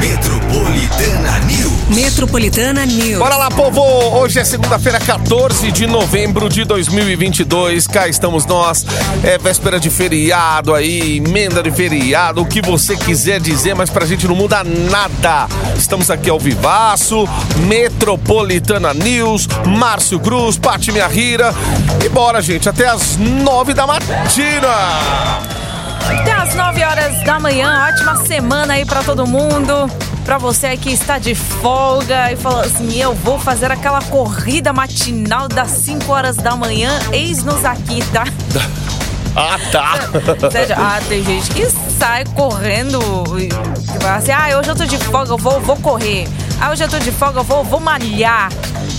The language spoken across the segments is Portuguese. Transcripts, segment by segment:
Metropolitana News. Metropolitana News. Bora lá, povo! Hoje é segunda-feira, 14 de novembro de 2022. Cá estamos nós. É véspera de feriado aí, emenda de feriado, o que você quiser dizer, mas pra gente não muda nada. Estamos aqui ao vivaço, Metropolitana News, Márcio Cruz, Pati Minha Rira. E bora, gente, até as nove da matina. Até às 9 horas da manhã, ótima semana aí pra todo mundo. Pra você que está de folga e falou assim: eu vou fazer aquela corrida matinal das 5 horas da manhã, eis-nos aqui, tá? Ah, tá. Ah, tem gente que sai correndo e e fala assim: ah, hoje eu tô de folga, eu vou, vou correr. Ah, hoje eu tô de folga, vou, vou malhar.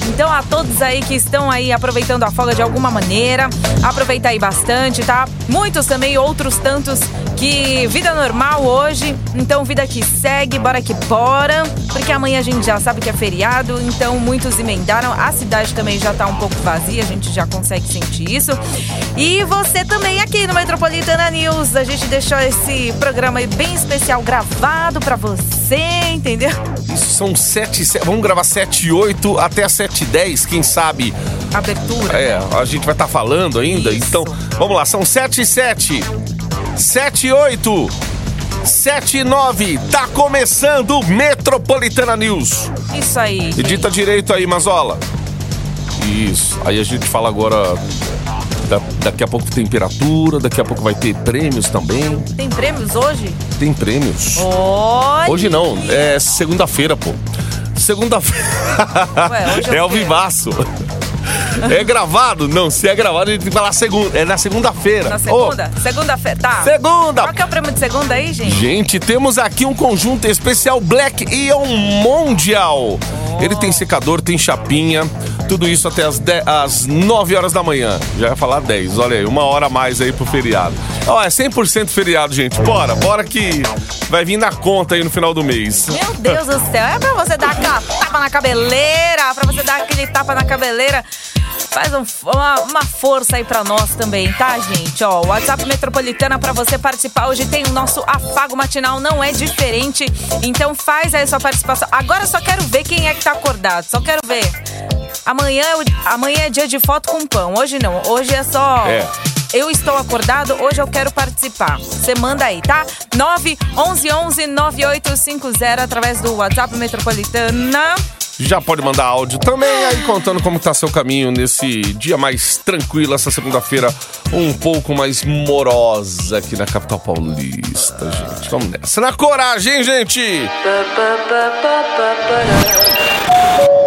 Então, a todos aí que estão aí aproveitando a folga de alguma maneira, aproveita aí bastante, tá? Muitos também, outros tantos que vida normal hoje. Então, vida que segue, bora que bora. Porque amanhã a gente já sabe que é feriado, então muitos emendaram. A cidade também já tá um pouco vazia, a gente já consegue sentir isso. E você também aqui no Metropolitana News, a gente deixou esse programa bem especial gravado pra você, entendeu? São sete, se- vamos gravar 7 e 8 até as 7 e 10, quem sabe. Abertura. É, a gente vai estar falando ainda. Isso. Então, vamos lá, são 7 e 7, 7 e 8, 7 e 9. Tá começando o Metropolitana News. Isso aí. Edita direito aí, Mazola. Isso. Aí a gente fala agora. Da- daqui a pouco temperatura, daqui a pouco vai ter prêmios também. Tem prêmios hoje? Tem prêmios. Olha! Hoje não, é segunda-feira, pô. Segunda-feira. É o é ao vivaço. É gravado? Não, se é gravado, a gente tem que falar segunda. É na segunda-feira. Na segunda? Segunda-feira, tá. segunda! Qual que é o prêmio de segunda aí, gente? Gente, temos aqui um conjunto especial Black Ion Mondial. Ele tem secador, tem chapinha, tudo isso até as, 10 às 9 horas da manhã. Já ia falar 10, olha aí, uma hora a mais aí pro feriado. Ó, é 100% feriado, gente. Bora, bora que vai vir na conta aí no final do mês. Meu Deus do céu, é pra você dar aquela tapa na cabeleira, pra você dar aquele tapa na cabeleira. Faz um- uma, uma força aí pra nós também, tá, gente? Ó, o WhatsApp Metropolitana pra você participar. Hoje tem o nosso afago matinal, não é diferente. Então faz aí sua participação. Agora eu só quero ver quem é que tá acordado. Só quero ver. Amanhã, é amanhã é dia de foto com pão. Hoje não. Hoje é só. É. Eu estou acordado, hoje eu quero participar. Você manda aí, tá? 9 11 11 9850 através do WhatsApp Metropolitana. Já pode mandar áudio também aí contando como tá seu caminho nesse dia mais tranquilo, essa segunda-feira um pouco mais morosa aqui na capital paulista, gente. Vamos nessa. Na coragem, hein, gente!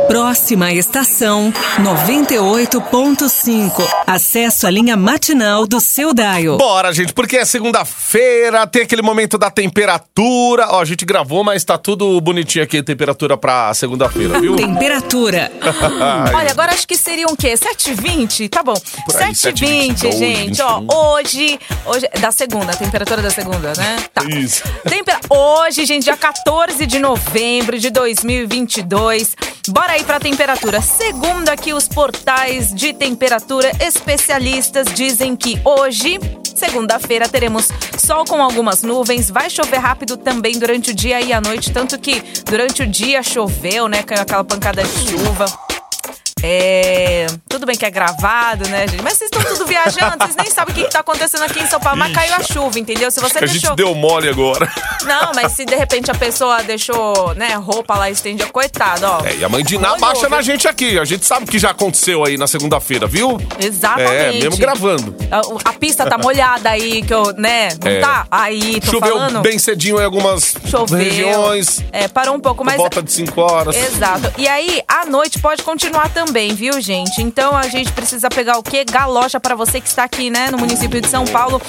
Próxima estação 98.5. Acesso à linha matinal do seu Daio. Bora, gente, porque é segunda-feira, tem aquele momento da temperatura. Ó, a gente gravou, mas tá tudo bonitinho aqui, temperatura pra segunda-feira, viu? Temperatura. Olha, agora acho que seriam o quê? 7h20? Tá bom. Por aí, 7h20, 7h20, gente. Ó, 21. hoje. Hoje. Da segunda, a temperatura da segunda, né? Tá. Isso. Tempera- Hoje, gente, dia 14 de novembro de 2022. Bora aí pra temperatura. Segundo aqui os portais de temperatura, especialistas dizem que hoje, segunda-feira, teremos sol com algumas nuvens. Vai chover rápido também durante o dia e a noite. Tanto que durante o dia choveu, né? Caiu aquela pancada de chuva. É. Tudo bem que é gravado, né, gente? Mas vocês estão tudo viajando, vocês nem sabem o que, que tá acontecendo aqui em São Paulo. Mas caiu a chuva, entendeu? Se você que a deixou. gente deu mole agora. Não, mas se de repente a pessoa deixou, né, roupa lá estendida, coitado, ó. É, e a mãe de Ná baixa na gente aqui. A gente sabe o que já aconteceu aí na segunda-feira, viu? Exatamente. É, mesmo gravando. A, a pista tá molhada aí, que eu, né, não É. tá? Aí, tô Choveu falando. bem cedinho em algumas Choveu. regiões. É, parou um pouco, mas. volta de 5 horas. Exato. E aí, à noite pode continuar também, viu, gente? Então a gente precisa pegar o quê? Galocha pra você que está aqui, né, no município de São Paulo.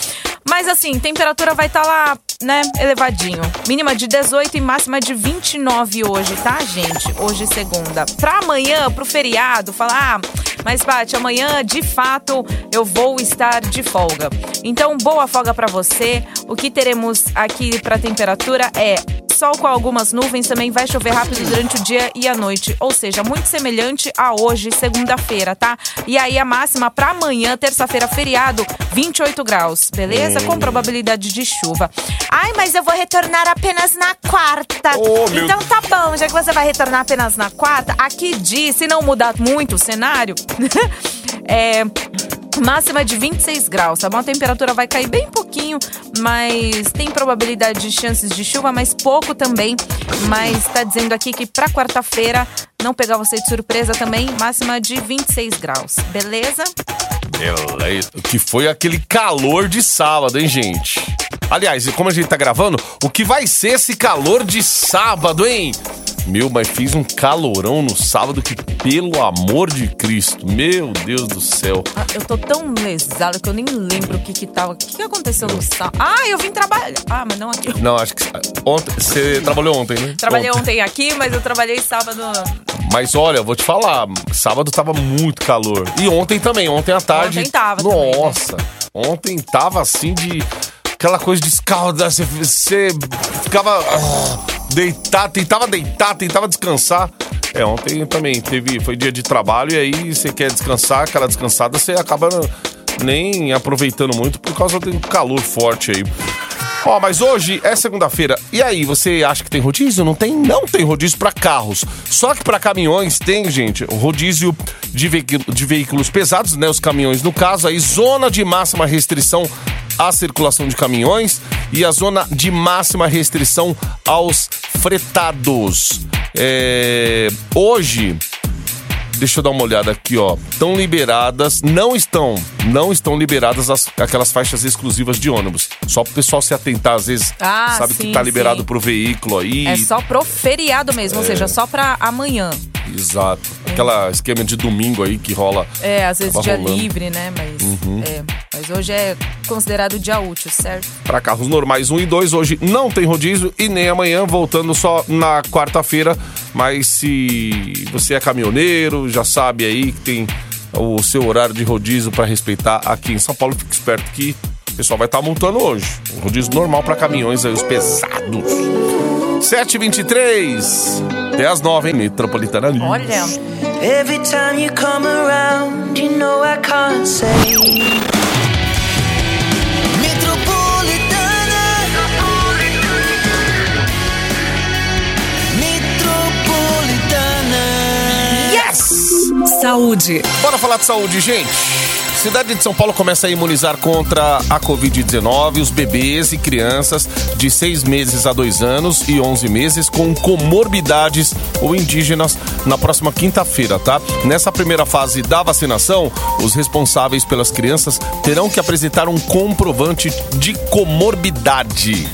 Mas assim, temperatura vai estar lá, né, elevadinho. Mínima de 18 e máxima de 29 hoje, tá, gente? Hoje segunda. Pra amanhã, pro feriado, falar, ah, mas Bate, amanhã de fato eu vou estar de folga. Então, boa folga pra você. O que teremos aqui pra temperatura é sol com algumas nuvens, também vai chover rápido durante o dia e a noite. Ou seja, muito semelhante a hoje, segunda-feira, tá? E aí a máxima para amanhã, terça-feira, feriado, 28 graus, beleza? Com probabilidade de chuva. Ai, mas eu vou retornar apenas na quarta. Oh, então tá bom, já que você vai retornar apenas na quarta, aqui diz, se não mudar muito o cenário, é. Máxima de 26 graus, tá bom? A temperatura vai cair bem pouquinho, mas tem probabilidade de chances de chuva, mas pouco também. Mas tá dizendo aqui que pra quarta-feira, não pegar você de surpresa também, máxima de 26 graus, beleza? Beleza. Que foi aquele calor de sábado, hein, gente? Aliás, e como a gente tá gravando, o que vai ser esse calor de sábado, hein? Meu, mas fiz um calorão no sábado que, pelo amor de Cristo, meu Deus do céu. Ah, Eu tô tão lesada que eu nem lembro o que que tava. O que, que aconteceu no sábado? Ah, eu vim trabalhar. Ah, mas não aqui. Não, acho que. Ontem, você trabalhou ontem, né? Trabalhei ontem aqui, mas eu trabalhei sábado. Mas olha, vou te falar, sábado tava muito calor. E ontem também, ontem à tarde. Ontem tava também, né? Nossa, ontem tava assim de. Aquela coisa de escaldar, você, você ficava. ah, deitar, tentava deitar, tentava descansar. É, ontem também teve. Foi dia de trabalho e aí você quer descansar, aquela descansada, você acaba nem aproveitando muito por causa do calor forte aí. Ó, mas hoje é segunda-feira. E aí, você acha que tem rodízio? Não tem? Não tem rodízio para carros. Só que para caminhões tem, gente, rodízio de, veículo- de veículos pesados, né? Os caminhões, no caso, aí, zona de máxima restrição à circulação de caminhões e a zona de máxima restrição aos fretados. É, hoje, Deixa eu dar uma olhada aqui, ó. Estão liberadas, não estão, não estão liberadas as- aquelas faixas exclusivas de ônibus. Só pro pessoal se atentar, às vezes, Ah, sabe que sim, tá liberado sim. pro veículo aí. É só pro feriado mesmo, ou seja, só pra amanhã. Exato. Aquela esquema de domingo aí que rola. É, às vezes dia rolando. Uhum. livre, né? Mas, é, mas hoje é considerado dia útil, certo? Para carros normais 1 e 2, hoje não tem rodízio e nem amanhã, voltando só na quarta-feira. Mas se você é caminhoneiro, já sabe aí que tem o seu horário de rodízio para respeitar aqui em São Paulo, fique esperto que o pessoal vai estar multando hoje. Um rodízio normal para caminhões aí, os pesados. 7h23, até as 9, hein? Metropolitana News. Olha, Every time you come around, you know I can't say. Metropolitana. Metropolitana. Saúde. Bora falar de saúde, gente. Cidade de São Paulo começa a imunizar contra a Covid-19 os bebês e crianças de 6 meses a 2 anos e 11 meses com comorbidades ou indígenas na próxima quinta-feira, tá? Nessa primeira fase da vacinação, os responsáveis pelas crianças terão que apresentar um comprovante de comorbidade.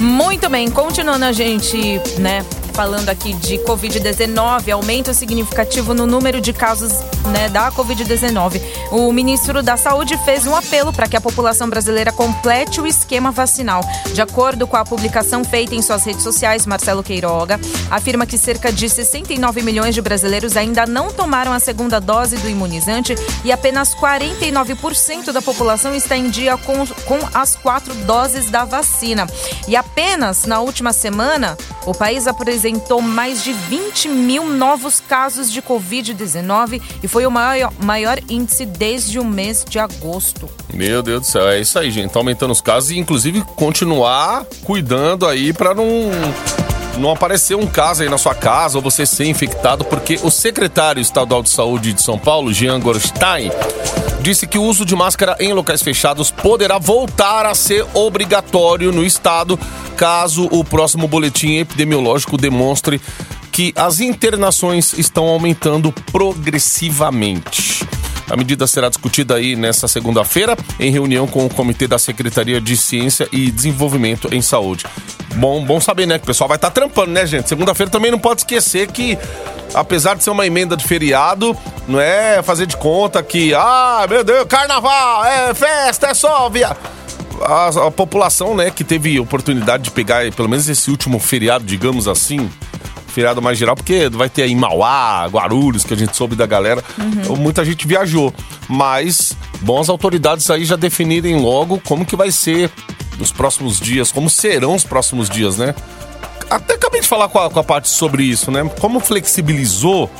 muito bem. Continuando a gente, né, falando aqui de Covid-19, aumento significativo no número de casos, né, da Covid-19. O ministro da Saúde fez um apelo para que a população brasileira complete o esquema vacinal. De acordo com a publicação feita em suas redes sociais, Marcelo Queiroga afirma que cerca de 69 milhões de brasileiros ainda não tomaram a segunda dose do imunizante e apenas 49% da população está em dia com, com as quatro doses da vacina. E apenas na última semana, o país apresentou mais de 20 mil novos casos de Covid-19 e foi o maior, maior índice desde o mês de agosto. Meu Deus do céu, é isso aí, gente. Tá aumentando os casos e, inclusive, continuar cuidando aí pra não. Não aparecer um caso aí na sua casa ou você ser infectado, porque o secretário estadual de saúde de São Paulo, Jean Gorstein, disse que o uso de máscara em locais fechados poderá voltar a ser obrigatório no estado, caso o próximo boletim epidemiológico demonstre que as internações estão aumentando progressivamente. A medida será discutida aí nessa segunda-feira em reunião com o Comitê da Secretaria de Ciência e Desenvolvimento em Saúde. Bom, bom saber, né? Que o pessoal vai estar trampando, né, gente? Segunda-feira também não pode esquecer que, apesar de ser uma emenda de feriado, não é fazer de conta que, ah, meu Deus, carnaval, é festa, é só via. A, a população, né, que teve oportunidade de pegar pelo menos esse último feriado, digamos assim, feriado mais geral, porque vai ter aí Mauá, Guarulhos, que a gente soube da galera. Muita gente viajou. Mas, bom as autoridades aí já definirem logo como que vai ser os próximos dias, como serão os próximos dias, né? até acabei de falar com a, com a parte sobre isso, né? Como flexibilizou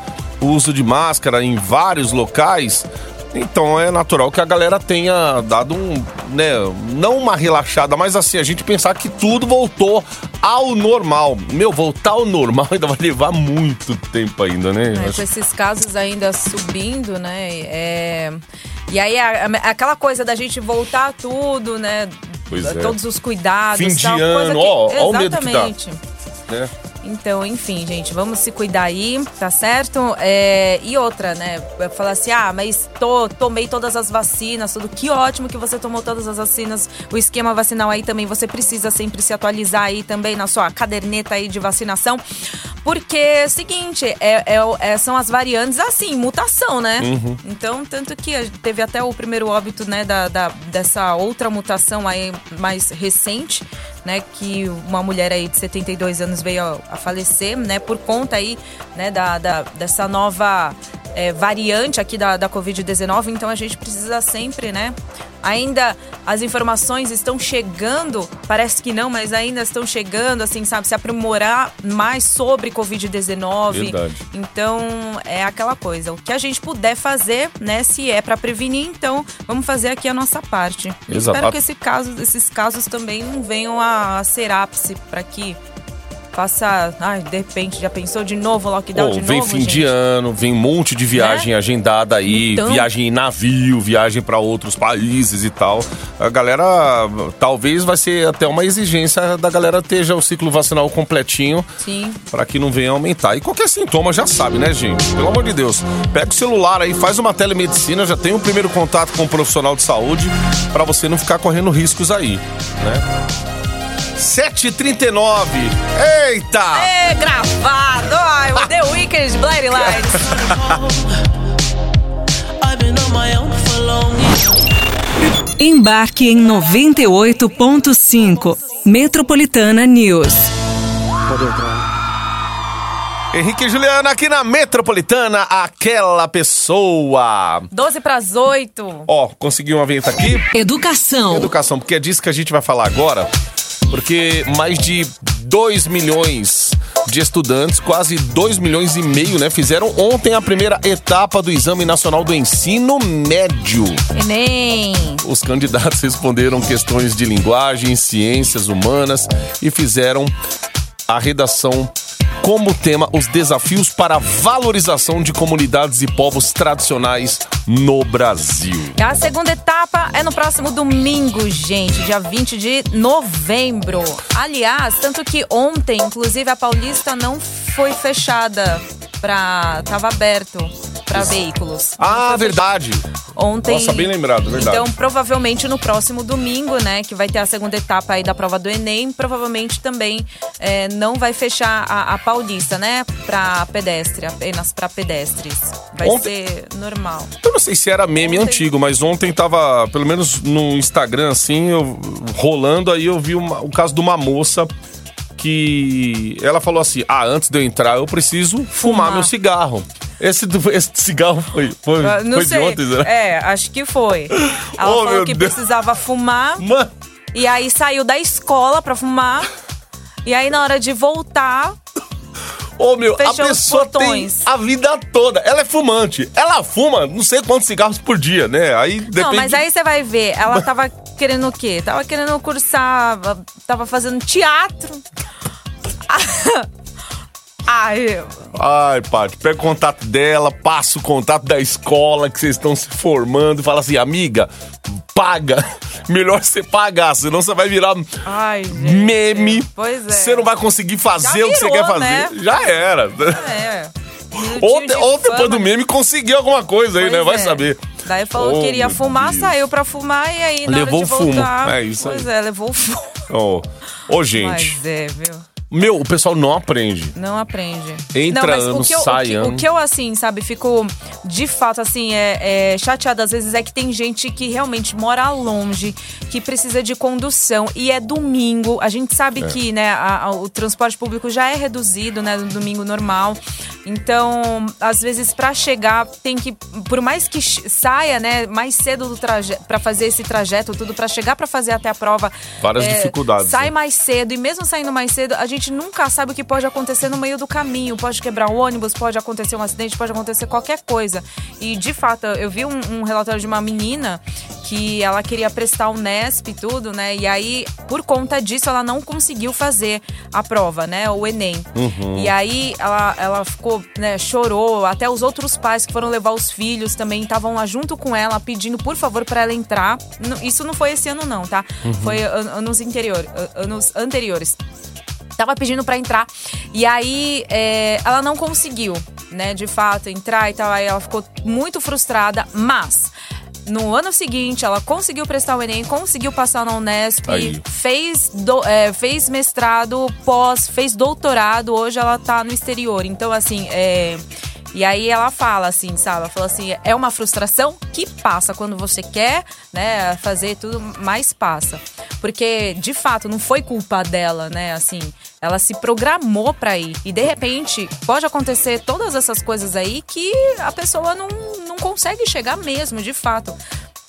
o uso de máscara em vários locais, então é natural que a galera tenha dado um, né, não uma relaxada, mas assim, a gente pensar que tudo voltou ao normal. Meu, voltar ao normal ainda vai levar muito tempo ainda, né? É, com esses casos ainda subindo, né? é, E aí a- a- aquela coisa da gente voltar tudo, né? Pois é. Todos os cuidados. Fim de tal, coisa ano, que- ó, ó o medo que dá. Exatamente. Então, enfim, gente, vamos se cuidar aí, tá certo? É, e outra, né? Falar assim, ah, mas tô, tomei todas as vacinas, tudo. Que ótimo que você tomou todas as vacinas. O esquema vacinal aí também, você precisa sempre se atualizar aí também na sua caderneta aí de vacinação. Porque é o seguinte, é, é é- são as variantes assim, mutação, né? Então, tanto que teve até o primeiro óbito, né, da, da- dessa outra mutação aí mais recente, né, que uma mulher aí de 72 anos veio a, a falecer, né, por conta aí, né, da, da- dessa nova é, variante aqui da, da Covid-19. Então, a gente precisa sempre, né, ainda as informações estão chegando, parece que não, mas ainda estão chegando, assim, sabe, se aprimorar mais sobre Covid-19. Verdade. Então, é aquela coisa. O que a gente puder fazer, né? Se é pra prevenir, então vamos fazer aqui a nossa parte. Exato. Espero que esse caso, esses casos também não venham a ser ápice pra que faça. Ai, de repente, já pensou de novo lockdown Pô, de vem novo? fim gente? de ano, vem um monte de viagem Né? agendada aí, Então. viagem em navio, viagem pra outros países e tal. A galera, talvez vai ser até uma exigência da galera ter já o ciclo vacinal completinho Sim. Pra que não venha aumentar. E qualquer sintoma já sabe, né, gente? Pelo amor de Deus. Pega o celular aí, faz uma telemedicina, já tem um primeiro contato com um profissional de saúde pra você não ficar correndo riscos aí, né? 7h39. Eita! É gravado! Ai, o The Weeknd, Blind Lights. Embarque em 98.5. Metropolitana News. Henrique e Juliana aqui na Metropolitana, aquela pessoa. 12 pras 8. Ó, consegui uma vinheta aqui. Educação. Educação, porque é disso que a gente vai falar agora. Porque mais de 2 milhões de estudantes, quase 2 milhões e meio, né, fizeram ontem a primeira etapa do Exame Nacional do Ensino Médio. Enem. Os candidatos responderam questões de linguagem, ciências humanas e fizeram a redação como tema os desafios para a valorização de comunidades e povos tradicionais no Brasil. A segunda etapa é no próximo domingo, gente, dia 20 de novembro. Aliás, tanto que ontem, inclusive, a Paulista não foi fechada para tava aberto para veículos. Ah, verdade. Ontem. Nossa, bem lembrado, verdade. Então, provavelmente no próximo domingo, né, que vai ter a segunda etapa aí da prova do Enem, provavelmente também é, não vai fechar a, a Paulista, né, para pedestre, apenas para pedestres. Vai Ontem- ser normal. Eu não sei se era meme Ontem- antigo, mas ontem tava, pelo menos no Instagram, assim, eu, rolando, aí eu vi uma- o caso de uma moça que ela falou assim: Ah, antes de eu entrar, eu preciso fumar, Fumar. meu cigarro. Esse, esse cigarro foi, foi, Ah, Não foi sei. de ontem, né? É, acho que foi. Ela Oh, falou que Deus. precisava fumar Mano, e aí saiu da escola pra fumar. E aí na hora de voltar, ô meu, a Fechou os pessoa tem a vida toda. Ela é fumante. Ela fuma não sei quantos cigarros por dia, né? Aí depende. Não, mas aí você vai ver, ela tava querendo o quê? Tava querendo cursar, tava fazendo teatro. Ai, Ai, Paty, pega o contato dela, passa o contato da escola que vocês estão se formando, fala assim, amiga, paga. Melhor você pagar, senão você vai virar ai, gente. meme. Pois é. Você não vai conseguir fazer Já o que você quer fazer. né? Já era. É. Ou, de- ou depois do meme conseguiu alguma coisa aí, Pois né? Vai é. saber. Daí falou Oh, que queria meu fumar, Deus. saiu pra fumar e aí na Levou hora de o fumo. voltar... É isso aí. Pois é, levou o fumo. Ô, ô, gente. Mas é, viu? Meu, o pessoal não aprende. Não aprende. Entra não, mas ano, o que eu, sai o que, ano. O que eu, assim, sabe, fico de fato, assim, é, é chateada às vezes é que tem gente que realmente mora longe, que precisa de condução e é domingo. A gente É. sabe que, né, a- a- o transporte público já é reduzido, né, no domingo normal. Então, às vezes, pra chegar, tem que. Por mais que saia, né, mais cedo do trajeto, pra fazer esse trajeto, tudo, pra chegar pra fazer até a prova. Várias dificuldades, Sai né? mais cedo, e mesmo saindo mais cedo, a gente nunca sabe o que pode acontecer no meio do caminho. Pode quebrar o ônibus, pode acontecer um acidente, pode acontecer qualquer coisa. E, de fato, eu vi um, um relatório de uma menina que ela queria prestar o Nesp e tudo, né? E aí, por conta disso, ela não conseguiu fazer a prova, né? O Enem. E aí, ela, ela ficou, né? Chorou. Até os outros pais que foram levar os filhos também estavam lá junto com ela, pedindo, por favor, para ela entrar. Isso não foi esse ano, não, tá? Foi an- anos, interior, an- anos anteriores tava pedindo pra entrar. E aí é, ela não conseguiu, né, de fato, entrar e tal. Aí ela ficou muito frustrada, mas. No ano seguinte, ela conseguiu prestar o Enem, conseguiu passar na Unesp, Aí. fez, do- é, fez mestrado, pós, fez doutorado, hoje ela tá no exterior. Então, assim, é, E aí ela fala assim, sabe? Ela fala assim, é uma frustração que passa quando você quer, né, fazer tudo, mas passa. Porque, de fato, não foi culpa dela, né? Assim, ela se programou pra ir. E, de repente, pode acontecer todas essas coisas aí que a pessoa não, não consegue chegar mesmo, de fato.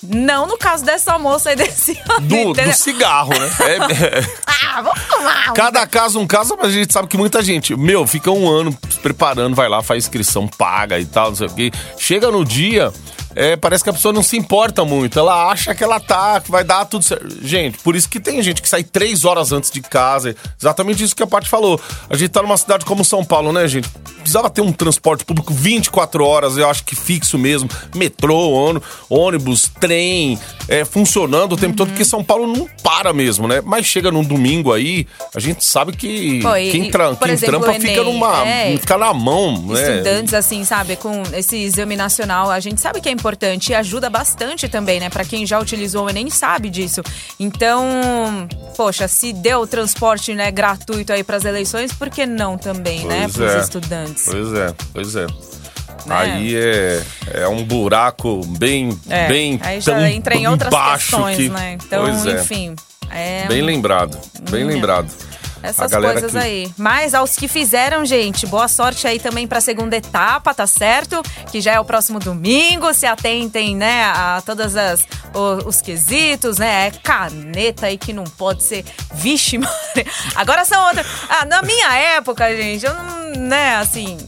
Não no caso dessa moça aí desse Do, do cigarro, né? É- é- Ah, vamos fumar. cada caso um caso, mas a gente sabe que muita gente, meu, fica um ano se preparando, vai lá, faz inscrição, paga e tal, não sei o quê. Chega no dia, é, parece que a pessoa não se importa muito. Ela acha que ela tá, que vai dar tudo certo. Gente, por isso que tem gente que sai três horas antes de casa. Exatamente isso que a Paty falou. A gente tá numa cidade como São Paulo, né, gente? Precisava ter um transporte público 24 horas, eu acho que fixo mesmo. Metrô, ônibus, ônibus trem, é, funcionando o tempo todo, porque São Paulo não para mesmo, né? Mas chega num domingo aí, a gente sabe que Pô, e- quem, tra quem exemplo, trampa o fica Enem, numa. é. fica na mão, né? estudantes, assim, sabe, com esse exame nacional, a gente sabe que é importante e ajuda bastante também, né? Pra quem já utilizou o Enem sabe disso. Então, poxa, se deu o transporte, né, gratuito aí pras eleições, por que não também, né, Pois pros é. estudantes? Pois é, pois é. Né? Aí é, é um buraco bem, É, bem aí já tão entra em outras baixo questões, que, né? Então, pois é. enfim, é Bem lembrado, bem Hum, lembrado. essas coisas que- aí. Mas aos que fizeram, gente, boa sorte aí também pra segunda etapa, tá certo? Que já é o próximo domingo. Se atentem, né, a todas as o- os quesitos, né? É caneta aí que não pode ser. Vixe, Maria. Agora são outras. Ah, na minha época, gente, eu não, né, assim.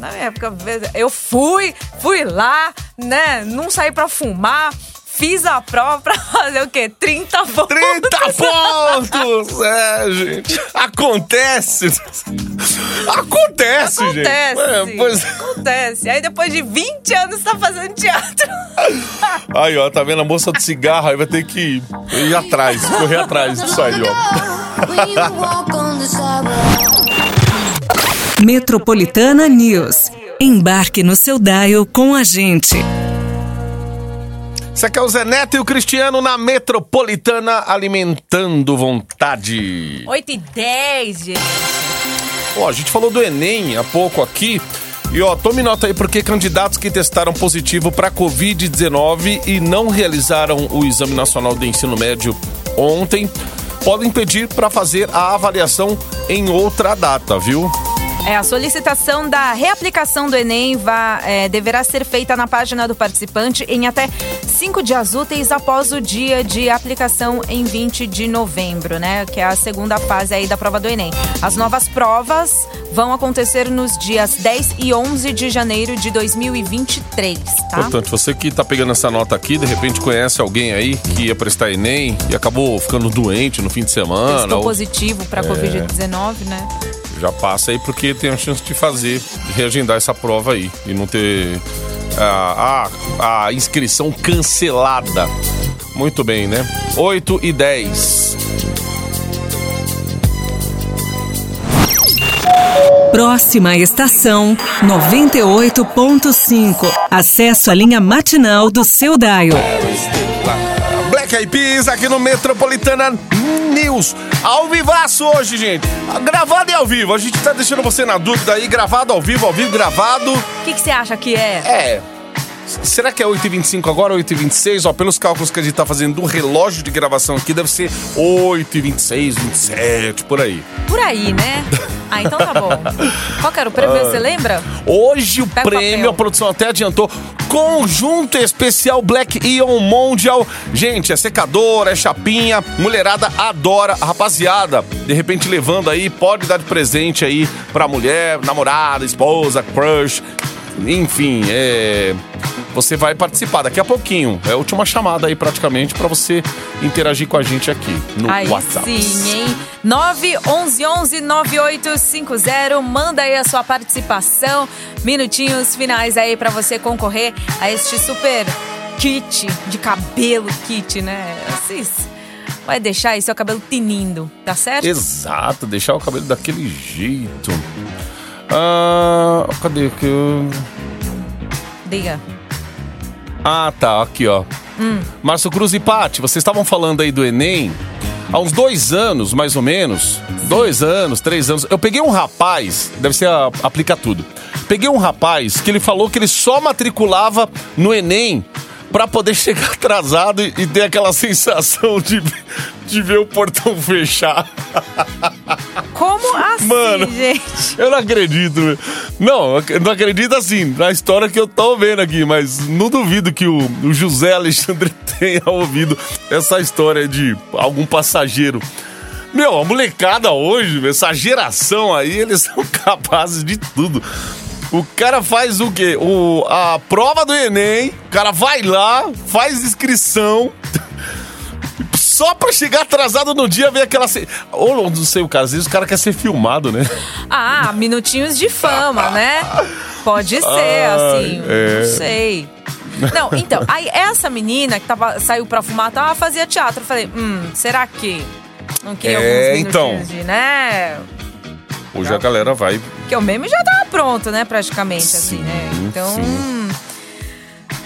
Na minha época, eu fui, fui lá, né? Não saí pra fumar. Fiz a prova pra fazer o quê? 30 pontos. 30 pontos! É, gente. Acontece! Acontece, gente! Acontece. É, pois- Acontece. Aí depois de 20 anos tá fazendo teatro. Aí, ó, tá vendo a moça do cigarro? Aí vai ter que ir atrás, correr atrás disso aí, ó. Metropolitana News. Embarque no seu dial com a gente. Isso aqui é o Zé Neto e o Cristiano na Metropolitana alimentando vontade. 8 e 10, gente. Ó, a gente falou do Enem há pouco aqui. E ó, tome nota aí porque candidatos que testaram positivo para Covid-19 e não realizaram o Exame Nacional do Ensino Médio ontem podem pedir para fazer a avaliação em outra data, viu? É, a solicitação da reaplicação do Enem vá, é, deverá ser feita na página do participante em até cinco dias úteis após o dia de aplicação em 20 de novembro, né? Que é a segunda fase aí da prova do Enem. As novas provas vão acontecer nos dias 10 e 11 de janeiro de 2023, tá? Portanto, você que tá pegando essa nota aqui, de repente conhece alguém aí que ia prestar Enem e acabou ficando doente no fim de semana. Testou ou- positivo para Covid-19, né? Já passa aí porque tem a chance de fazer, de reagendar essa prova aí e não ter a, a, a inscrição cancelada. Muito bem, né? 8 e 10. Próxima estação 98.5. Acesso à linha matinal do seu dial. Black Eyed Peas aqui no Metropolitana News. Ao vivaço hoje, gente. Gravado e ao vivo. A gente tá deixando você na dúvida aí. Gravado ao vivo, ao vivo, gravado. O que você acha que é? É. Será que é 8h25 agora, 8h26? Ó, pelos cálculos que a gente tá fazendo do relógio de gravação aqui, deve ser 8h26, 27, por aí. Por aí, né? Ah, então tá bom. Qual que era o prêmio, você lembra? Hoje o Pega prêmio, a produção até adiantou, conjunto especial Black Ion Mondial. Gente, é secadora, é chapinha, mulherada adora. Rapaziada, de repente levando aí, pode dar de presente aí pra mulher, namorada, esposa, crush, enfim, é... Você vai participar daqui a pouquinho. É a última chamada aí praticamente pra você interagir com a gente aqui no Aí WhatsApp. sim, hein? 911-9850. Manda aí a sua participação. Minutinhos finais aí pra você concorrer a este super kit de cabelo, kit, né? Assim, vai deixar aí seu cabelo tinindo, tá certo? Exato, deixar o cabelo daquele jeito. Ah, cadê que eu... Diga. Ah, tá, aqui, ó. Márcio Cruz e Pati, vocês estavam falando aí do Enem. Há uns dois anos, mais ou menos, dois anos, três anos, eu peguei um rapaz, deve ser a, aplica tudo. Peguei um rapaz que ele falou que ele só matriculava no Enem pra poder chegar atrasado e, e ter aquela sensação de, de ver o portão fechar. Como assim, Mano. gente? Eu não acredito. Não, eu não acredito assim, na história que eu tô vendo aqui, mas não duvido que o, o José Alexandre tenha ouvido essa história de algum passageiro. Meu, a molecada hoje, essa geração aí, eles são capazes de tudo. O cara faz o quê? O, a prova do Enem, o cara vai lá, faz inscrição, só pra chegar atrasado no dia ver aquela. ce- Ou não sei, o cara, às vezes o cara quer ser filmado, né? Ah, minutinhos de fama, né? Pode ser, Ah, assim, é. não sei. Não, então, aí essa menina que tava, saiu pra fumar, tava, fazia teatro. Eu falei, hum, será que não queria É, alguns então. minutinhos de, né? Hoje a galera vai. Porque o meme já tava pronto, né, praticamente, assim, Sim, né? Então, sim.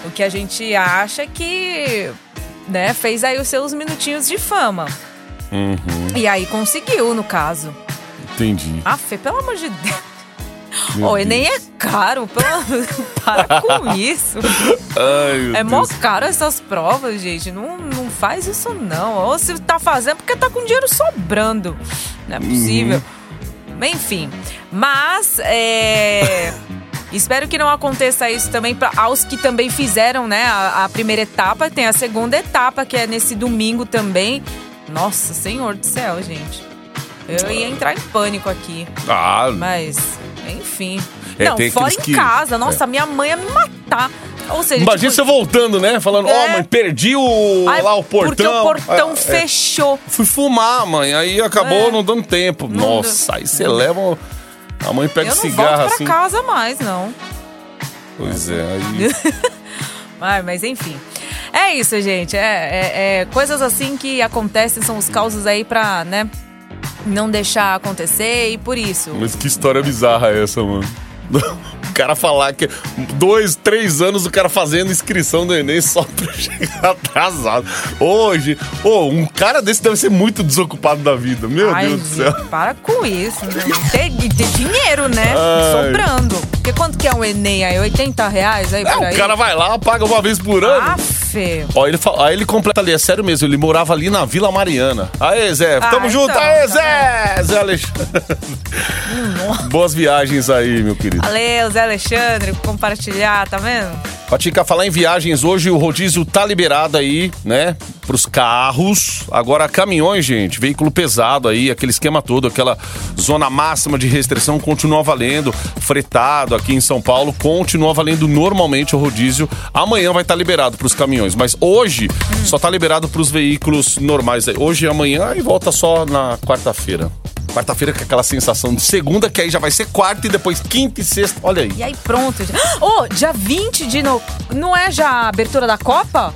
o que a gente acha é que, né, fez aí os seus minutinhos de fama. Uhum, E aí conseguiu, no caso. entendi. Ah, Fê, pelo amor de Deus. Meu O Enem é caro, pelo... para com isso. Ai, É mó Deus. caro essas provas, gente. Não, não faz isso, não. Ou se tá fazendo, é porque tá com dinheiro sobrando. Não é possível. Enfim. Mas, é. Espero que não aconteça isso também para aos que também fizeram, né, a, a primeira etapa. Tem a segunda etapa, que é nesse domingo também. Nossa, senhor do céu, gente. Eu ia entrar em pânico aqui. Ah, Mas, enfim. É, não, fora em que- casa. Nossa, minha mãe ia me matar. Ou seja, imagina tipo, você voltando, né? Falando, ó, É. mãe, perdi o, ai, lá o portão. Porque o portão Ah, é. fechou. Fui fumar, mãe. Aí acabou É. não dando tempo. Não Nossa, aí você leva. A mãe pega Eu não cigarro volto pra assim. casa mais, não. Pois é, aí. Mas enfim. É isso, gente. É, é- é coisas assim que acontecem, são os causos aí pra, né, não deixar acontecer e por isso. Mas que história bizarra é essa, mano? O cara falar que dois, três anos o cara fazendo inscrição do Enem só pra chegar atrasado. Hoje, ô, um cara desse deve ser muito desocupado da vida. Meu Ai, Deus do céu. para com isso, né? Ter, ter dinheiro, né? Ai. Sobrando. Porque quanto que é um Enem aí? 80 reais aí É, por aí? o cara vai lá, paga uma vez por ano. Ah, Fê. Ó, ele fala, aí ele completa ali, é sério mesmo, ele morava ali na Vila Mariana. Aê, Zé, Ah, tamo junto, então, aê, tá Zé! Zé Alexandre. Boas viagens aí, meu querido. Valeu, Zé Alexandre, por compartilhar, tá vendo? Patica, falar em viagens, hoje o rodízio tá liberado aí, né? Pros carros. Agora, caminhões, gente, veículo pesado aí, aquele esquema todo, aquela zona máxima de restrição continua valendo. Fretado aqui em São Paulo, continua valendo normalmente o rodízio. Amanhã vai estar liberado pros caminhões, mas hoje só tá liberado pros veículos normais. Hoje e amanhã e volta só na quarta-feira. Quarta-feira com aquela sensação de segunda, que aí já vai ser quarta e depois quinta e sexta. Olha aí. E aí, pronto. Ô, dia 20 de no... Não é já a abertura da Copa?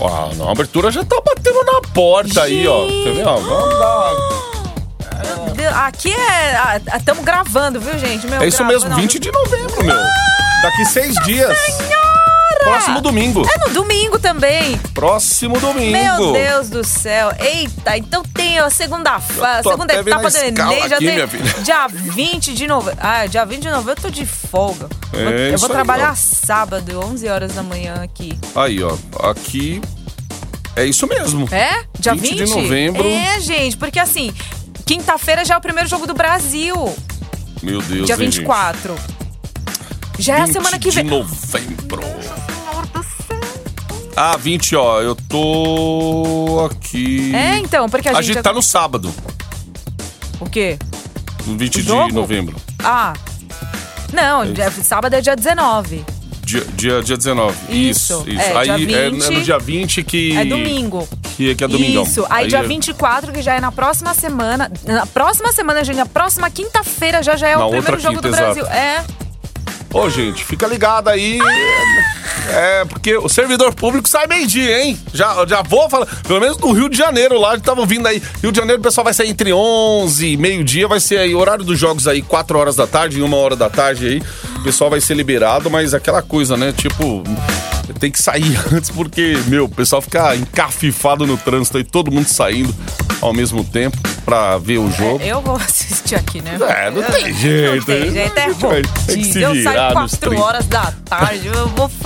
Ah, não, a abertura já tá batendo na porta aí, ó. Quer ver? Ó, vamos dar. Deus, Aqui é. Estamos gravando, viu, gente? Meu, É isso grava- mesmo, não, 20 de novembro, meu. Daqui seis dias. Senhor! Próximo domingo. É no domingo também. Próximo domingo. Meu Deus do céu. Eita, então tem a segunda, fa- tô segunda etapa do Enem. Já aqui, tem dia 20 de novembro. Ah, dia 20 de novembro eu tô de folga. É eu vou, aí, trabalhar sábado, 11 horas da manhã aqui. Aí, ó. Aqui. É isso mesmo. É? Dia 20 20? de novembro. É, gente, porque assim, quinta-feira já é o primeiro jogo do Brasil. Meu Deus, dia hein, 24. Já é a 20 semana que vem. de novembro. Ah, 20, ó. Eu tô aqui. É, então, porque a, A gente. gente tá no sábado, O quê? no 20 O de jogo? novembro. Ah. Não, dia- sábado é dia 19. Dia, dia, dia 19. Isso, Isso, é, Aí dia é, 20 é no dia 20 que. É domingo. Que, que é domingão. Isso. Aí, dia é 24, que já é na próxima semana. Na próxima semana, gente, na próxima quinta-feira já já é Na o primeiro jogo quinta, do exato. Brasil. É. Ô, gente, fica ligado aí. É, porque o servidor público sai meio-dia, hein? Já, já vou falar. Pelo menos no Rio de Janeiro lá, estavam vindo aí. Rio de Janeiro, o pessoal vai sair entre 11 e meio-dia. Vai ser aí, horário dos jogos aí, 4 horas da tarde, uma hora da tarde aí. O pessoal vai ser liberado, mas aquela coisa, né? Tipo, tem que sair antes porque, meu, o pessoal fica encafifado no trânsito aí, todo mundo saindo ao mesmo tempo pra ver o jogo. Eu vou assistir aqui, né? É, não tem jeito. Não tem jeito, é que rodízio. se Eu saio nos 4 30. horas da tarde. Eu vou.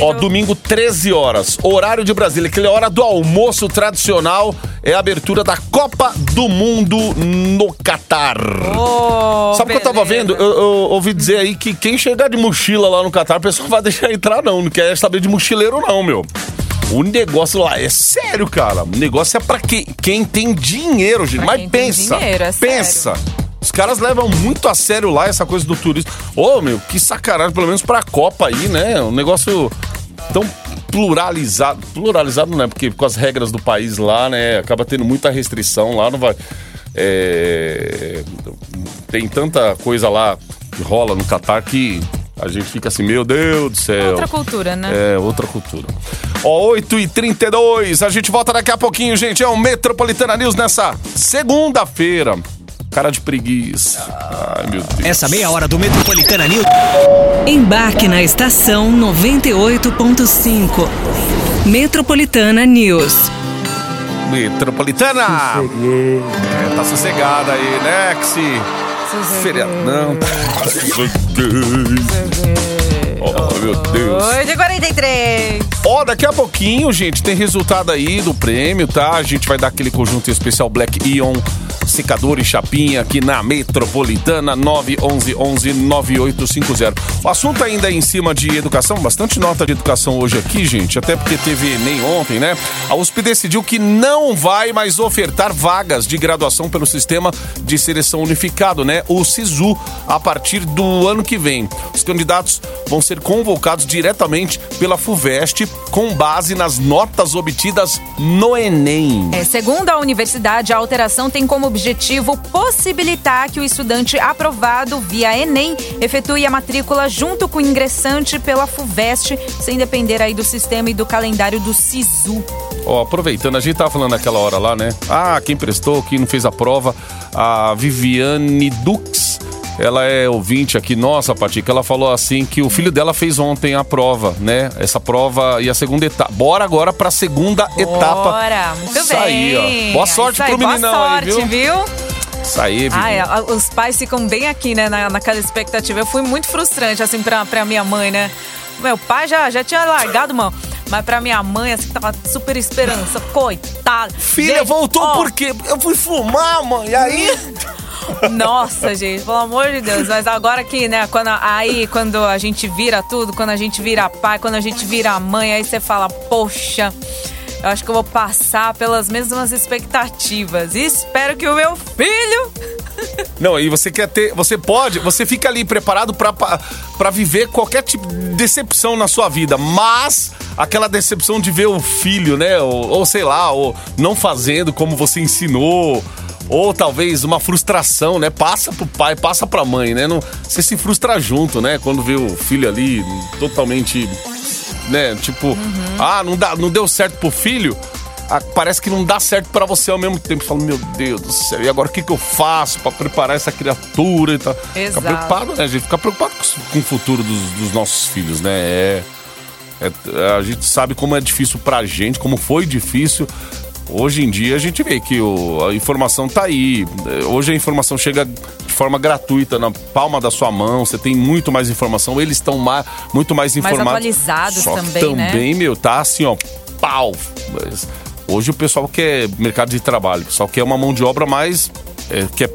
Ó, domingo 13 horas, horário de Brasília, aquela hora do almoço tradicional, é a abertura da Copa do Mundo no Catar. Ô, Sabe o que eu tava vendo? Eu, eu ouvi dizer aí que quem chegar de mochila lá no Catar, o pessoal vai deixar entrar não, não quer saber de mochileiro não, meu. O negócio lá é sério, cara. O negócio é pra quem, quem tem dinheiro, gente. Pra Mas pensa, dinheiro, é sério. pensa. Os caras levam muito a sério lá essa coisa do turismo. Ô, meu, que sacanagem, pelo menos pra Copa aí, né? Um negócio tão pluralizado. Pluralizado não é, porque com as regras do país lá, né? Acaba tendo muita restrição lá, não vai. é, tem tanta coisa lá que rola no Catar que a gente fica assim, meu Deus do céu. Outra cultura, né? É, outra cultura. Ó, 8 e 32 a gente volta daqui a pouquinho, gente. É o Metropolitana News nessa segunda-feira. Cara de preguiça. Ai, meu Deus. Essa meia hora do Metropolitana News. Embarque na estação 98.5. Metropolitana News. Metropolitana! É, tá sossegada aí, né, Xi? Feriadão. Oh, meu Deus. 8 e 43 Ó, daqui a pouquinho, gente, tem resultado aí do prêmio, tá? A gente vai dar aquele conjunto especial Black Ion, secador e chapinha aqui na Metropolitana 911-9850. O assunto ainda é em cima de educação, bastante nota de educação hoje aqui, gente, até porque teve Enem ontem, né? A USP decidiu que não vai mais ofertar vagas de graduação pelo sistema de seleção unificado, né? O SISU, a partir do ano que vem. Os candidatos vão ser convocados diretamente pela FUVEST com base nas notas obtidas no Enem. É, segundo a universidade, a alteração tem como objetivo possibilitar que o estudante aprovado via Enem efetue a matrícula junto com o ingressante pela FUVEST, sem depender aí do sistema e do calendário do SISU. Ó, aproveitando, a gente tava falando naquela hora lá, né? Ah, quem prestou, quem não fez a prova, a Viviane Dux. Ela é ouvinte aqui, nossa, Patica. Ela falou assim que o filho dela fez ontem a prova, né? Essa prova e a segunda etapa. Bora agora pra segunda etapa. Bora, muito Isso bem. aí, ó. Boa sorte Isso aí, pro boa meninão sorte, aí, viu? viu? Isso aí, Vivi. Ai, a- os pais ficam bem aqui, né, na, naquela expectativa. Eu fui muito frustrante, assim, pra, pra minha mãe, né? Meu pai já, já tinha largado, mano. Mas pra minha mãe, assim, tava super esperança. Coitada. Filha, Gente, voltou ó, por quê? Eu fui fumar, mãe. E aí? Nossa, gente, pelo amor de Deus. Mas agora que, né, quando, aí quando a gente vira tudo, quando a gente vira pai, quando a gente vira mãe, aí você fala, poxa, eu acho que eu vou passar pelas mesmas expectativas. E espero que o meu filho. Não, e você quer ter. Você pode, você fica ali preparado pra viver qualquer tipo de decepção na sua vida, mas aquela decepção de ver o filho, né? Ou, ou sei lá, ou não fazendo como você ensinou. Ou talvez uma frustração, né? Passa pro pai, passa pra mãe, né? Não, você se frustra junto, né? Quando vê o filho ali totalmente, né? Tipo, ah, não, dá, não deu certo pro filho. ah, parece que não dá certo pra você ao mesmo tempo. Você fala, meu Deus do céu, e agora o que, que eu faço pra preparar essa criatura e tal? Fica Exato. preocupado, né, gente? Fica preocupado com, com o futuro dos, dos nossos filhos, né? É. É- a gente sabe como é difícil pra gente, como foi difícil. Hoje em dia a gente vê que o- a informação tá aí. É, Hoje a informação chega de forma gratuita na palma da sua mão. Você tem muito mais informação. Eles estão ma- muito mais informados. atualizados Só que também, né? também, meu, tá assim, ó, pau. Hoje o pessoal quer mercado de trabalho, o pessoal quer uma mão de obra mais. É, quer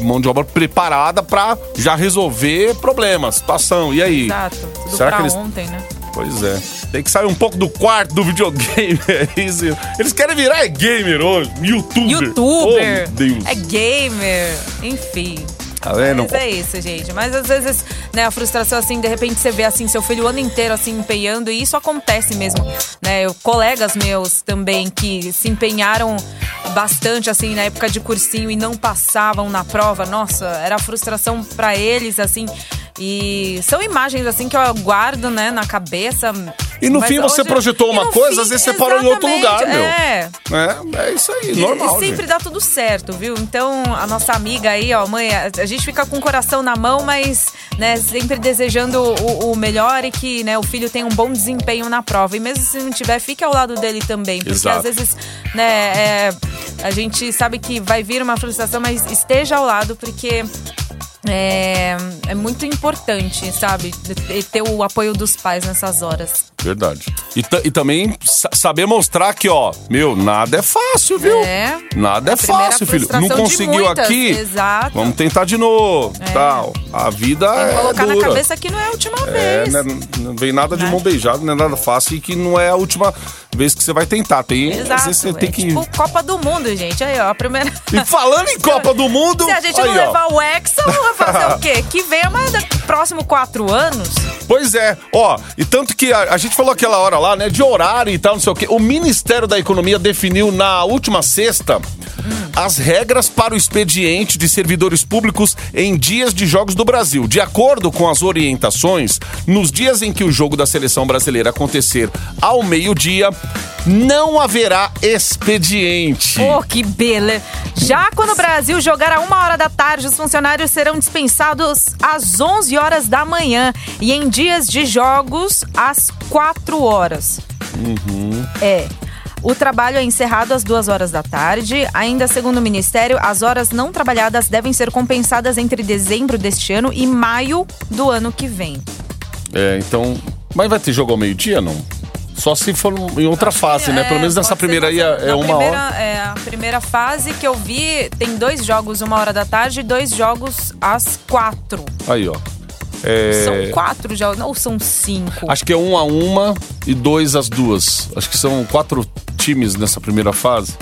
mão de obra preparada pra já resolver problemas, situação. E aí? Exato. Tudo Será que eles ontem, né? Pois é. Tem que sair um pouco do quarto do videogame. É isso. Eles querem virar gamer hoje. Youtuber. Youtuber. Oh, Deus. É gamer. Enfim. Tá vendo? Mas é isso, gente. Mas às vezes, né, a frustração, assim, de repente você vê, assim, seu filho o ano inteiro, assim, empenhando, e isso acontece mesmo, né? Eu, colegas meus também que se empenharam bastante, assim, na época de cursinho e não passavam na prova, nossa, era frustração pra eles, assim. E são imagens, assim, que eu guardo, né, na cabeça. E no Mas fim você hoje- projetou uma coisa, fim, às vezes você parou em outro lugar, meu. É. É, é isso aí, E- normal. E sempre gente. dá tudo certo, viu? Então, a nossa amiga aí, ó, mãe, a, a gente fica com o coração na mão, mas, né, sempre desejando o, o melhor e que, né, o filho tenha um bom desempenho na prova. E mesmo se não tiver, fique ao lado dele também. Porque Exato. às vezes, né, é, a gente sabe que vai vir uma frustração, mas esteja ao lado, porque. É, é muito importante, sabe? Ter o apoio dos pais nessas horas. Verdade. E, e também sa- saber mostrar que, ó, meu, nada é fácil, viu? É. Nada é fácil, filho. Não conseguiu aqui? exato. Vamos tentar de novo. Tal. A vida Tem que é colocar dura. na cabeça que não é a última É, vez. né, não vem nada de Né? mão beijada, não é nada fácil e que não é a última vez que você vai tentar. Tem, Exato. você é tem que. tipo Copa do Mundo, gente. Aí, ó, a primeira. E falando em Copa do Mundo. Se a gente aí, não ó. levar o Hexa, vai fazer o quê? Que venha mais próximo quatro anos. Pois é, ó, e tanto que a, a gente falou aquela hora lá, né, de horário e tal, não sei o quê. O Ministério da Economia definiu na última sexta as regras para o expediente de servidores públicos em dias de jogos do Brasil. De acordo com as orientações, nos dias em que o jogo da seleção brasileira acontecer ao meio-dia, não haverá expediente. Oh, que beleza. Já quando o Brasil jogar a uma hora da tarde, os funcionários serão dispensados às 11 horas da manhã. E em dias de jogos, às 4 horas. É. O trabalho é encerrado às duas horas da tarde. Ainda segundo o Ministério, as horas não trabalhadas devem ser compensadas entre dezembro deste ano e maio do ano que vem. É, então. Mas vai ter jogo ao meio-dia, não? Só se for em outra fase, né? É, Pelo menos nessa primeira aí é, é uma primeira, hora. É, a primeira fase que eu vi tem dois jogos uma hora da tarde e dois jogos às quatro. Aí, ó. É, São quatro jogos, ou são cinco? Acho que é um a uma e dois às duas. Acho que são quatro times nessa primeira fase.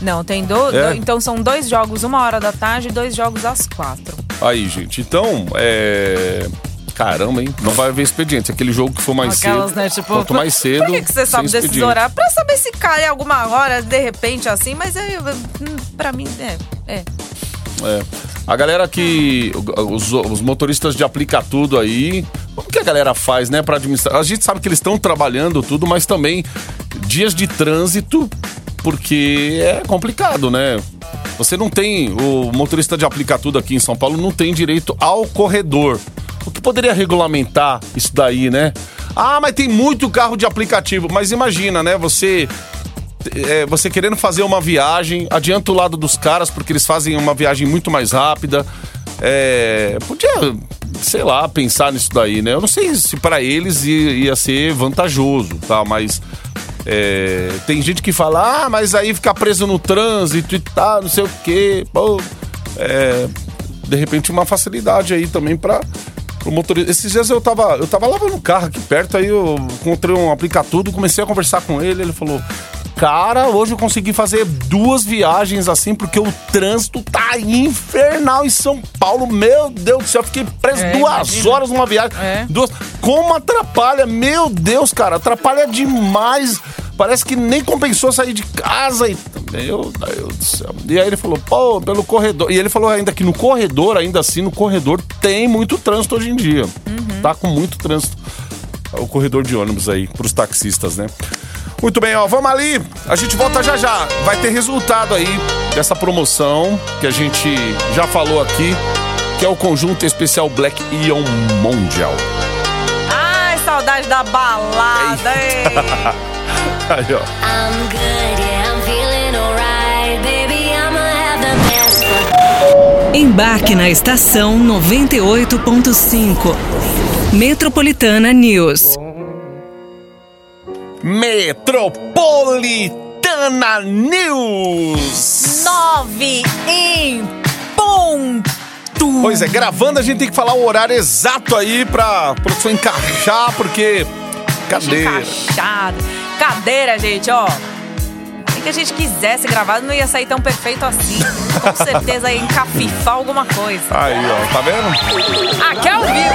Não, tem do, É? do- Então são dois jogos uma hora da tarde e dois jogos às quatro. Aí, gente. Então, é. Caramba, hein? Não vai haver expediente. Aquele jogo que for mais Aquelas, cedo. né? Tipo, quanto mais cedo. Por que, que você sabe desses horários? Pra saber se cai alguma hora, de repente, assim, mas é, hum, pra mim, é. é. É. A galera que. Os, os motoristas de aplica tudo aí. Como que a galera faz, né, pra administrar? A gente sabe que eles estão trabalhando tudo, mas também dias de trânsito, porque é complicado, né? Você não tem. O motorista de aplica tudo aqui em São Paulo não tem direito ao corredor. O que poderia regulamentar isso daí, né? Ah, mas tem muito carro de aplicativo. Mas imagina, né? Você é, você querendo fazer uma viagem, adianta o lado dos caras, porque eles fazem uma viagem muito mais rápida. É, podia, sei lá, pensar nisso daí, né? Eu não sei se para eles ia, ia ser vantajoso, tá? Mas é, tem gente que fala, ah, mas aí ficar preso no trânsito e tal, não sei o quê. É, de repente uma facilidade aí também para o motorista. Esses dias eu tava, eu tava lavando o carro aqui perto, aí eu encontrei um aplicativo, comecei a conversar com ele, ele falou: Cara, hoje eu consegui fazer duas viagens assim, porque o trânsito tá infernal em São Paulo. Meu Deus do céu, eu fiquei preso É, duas imagina. horas numa viagem. É. Duas. Como atrapalha? Meu Deus, cara, atrapalha demais. Parece que nem compensou sair de casa e. Meu Deus do céu. E aí ele falou, pô, pelo corredor. E ele falou ainda que no corredor, ainda assim, no corredor tem muito trânsito hoje em dia. Tá com muito trânsito. O corredor de ônibus aí, pros taxistas, né? Muito bem, ó, vamos ali. A gente volta já já. Vai ter resultado aí dessa promoção que a gente já falou aqui, que é o conjunto especial Black Ion Mondial. Ai, saudade da balada, hein? Aí, ó. I'm good, yeah, I'm feeling alright. Baby, I'ma have the best fun. Embarque na estação 98.5. Metropolitana News. Metropolitana News. Nove em ponto. Pois é, gravando a gente tem que falar o horário exato aí pra produção encaixar, porque. Cadeira. Encaixado. Cadeira, gente, ó. Se que a gente quisesse gravar, não ia sair tão perfeito assim. Com certeza ia encafifar alguma coisa. Aí, ó, tá vendo? Aqui é ao vivo.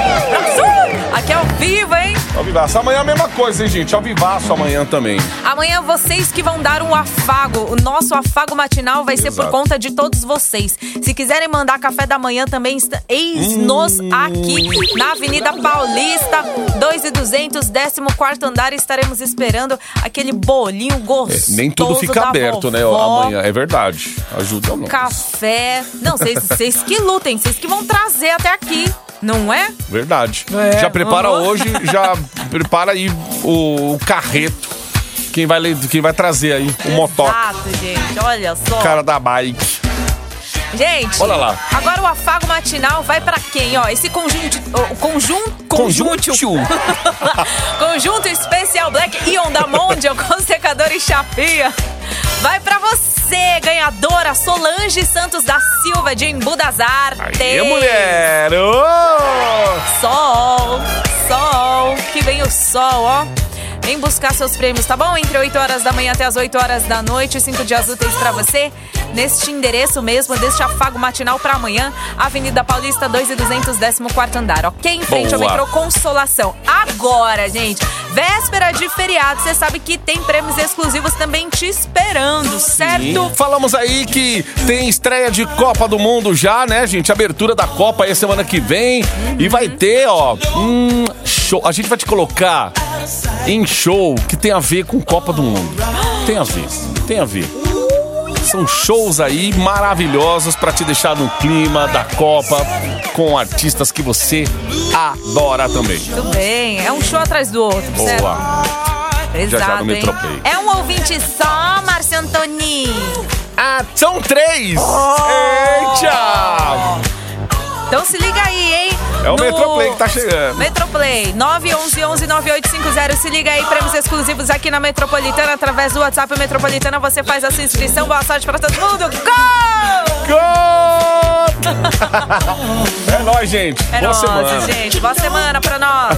Aqui é ao vivo, hein? Ao vivaço. Amanhã é a mesma coisa, hein, gente? Ao vivaço amanhã também. Amanhã vocês que vão dar um afago. O nosso afago matinal vai ser por Exato. conta de todos vocês. Se quiserem mandar café da manhã também, está- eis-nos Hum. aqui na Avenida Paulista, 2,200, 14 andar. Estaremos esperando aquele bolinho gostoso. É, Nem tudo fica aberto, né? vovó. Amanhã. É verdade. Ajuda não. Café. Não, vocês que lutem, vocês que vão trazer até aqui. Não é? Verdade. É, já prepara aham. hoje, já prepara aí o, o carreto. Quem vai, quem vai trazer aí o motoca. Exato, gente. Olha só. Cara da bike. Gente, Olha lá. agora o afago matinal vai pra quem? Ó, esse conjunto, o conjunto, conjunto, Conjunto. especial Black Ion da Mondial com secador e chapinha. Vai pra você, ganhadora Solange Santos da Silva de Embu das Artes. Aí, mulher! Ô! Sol, sol, que vem o sol, ó. Vem buscar seus prêmios, tá bom? Entre 8 horas da manhã até as 8 horas da noite, cinco dias úteis pra você. Neste endereço mesmo, deste afago matinal pra amanhã, Avenida Paulista 2 e 200, 14 andar, ok? Em frente ao metrô Consolação. Agora, gente, véspera de feriado, você sabe que tem prêmios exclusivos também te esperando, certo? Sim. Falamos aí que tem estreia de Copa do Mundo já, né, gente? Abertura da Copa aí semana que vem. E vai ter, ó, um show. A gente vai te colocar em show que tem a ver com Copa do Mundo. Tem a ver, tem a ver. São shows aí maravilhosos pra te deixar no clima da Copa com artistas que você adora também. Tudo bem, é um show atrás do outro, certo? Boa. Exato, já no? Metroplay. É um ouvinte só, Márcio Antoni. Ah, são três! Eita! Então se liga aí, hein? É o No- Metroplay que tá chegando. Metroplay, 911-9850. Se liga aí, prêmios exclusivos aqui na Metropolitana. Através do WhatsApp Metropolitana, você faz a sua inscrição. Boa sorte pra todo mundo. Gol! Gol! é nóis, gente. É Boa nóis, semana. gente. Boa semana pra nós.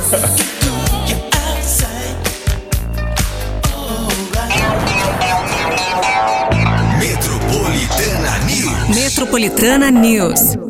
Metropolitana News. Metropolitana News.